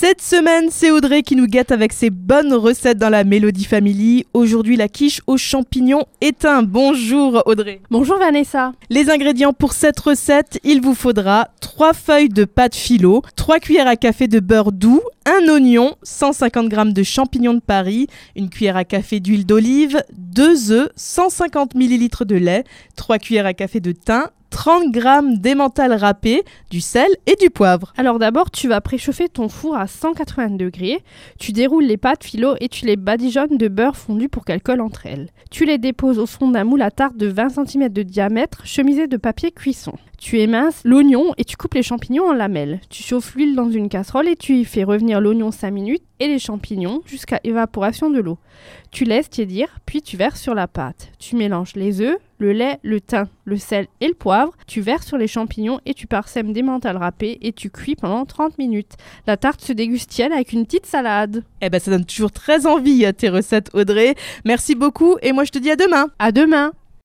Cette semaine, c'est Audrey qui nous guette avec ses bonnes recettes dans la Mélodie Family. Aujourd'hui, la quiche aux champignons éteint. Bonjour Audrey. Bonjour Vanessa. Les ingrédients pour cette recette, il vous faudra 3 feuilles de pâte philo, 3 cuillères à café de beurre doux, un oignon, 150 g de champignons de Paris, une cuillère à café d'huile d'olive, 2 œufs, 150 ml de lait, 3 cuillères à café de thym, 30 g d'émental râpé, du sel et du poivre. Alors d'abord, tu vas préchauffer ton four à 180 degrés. Tu déroules les pâtes philo et tu les badigeonnes de beurre fondu pour qu'elles collent entre elles. Tu les déposes au fond d'un moule à tarte de 20 cm de diamètre, chemisé de papier cuisson. Tu éminces l'oignon et tu coupes les champignons en lamelles. Tu chauffes l'huile dans une casserole et tu y fais revenir l'oignon 5 minutes et les champignons jusqu'à évaporation de l'eau. Tu laisses tiédir, puis tu verses sur la pâte. Tu mélanges les œufs, le lait, le thym, le sel et le poivre. Tu verses sur les champignons et tu parsèmes des mentales râpées et tu cuis pendant 30 minutes. La tarte se déguste avec une petite salade. Eh ben ça donne toujours très envie tes recettes Audrey. Merci beaucoup et moi je te dis à demain. À demain.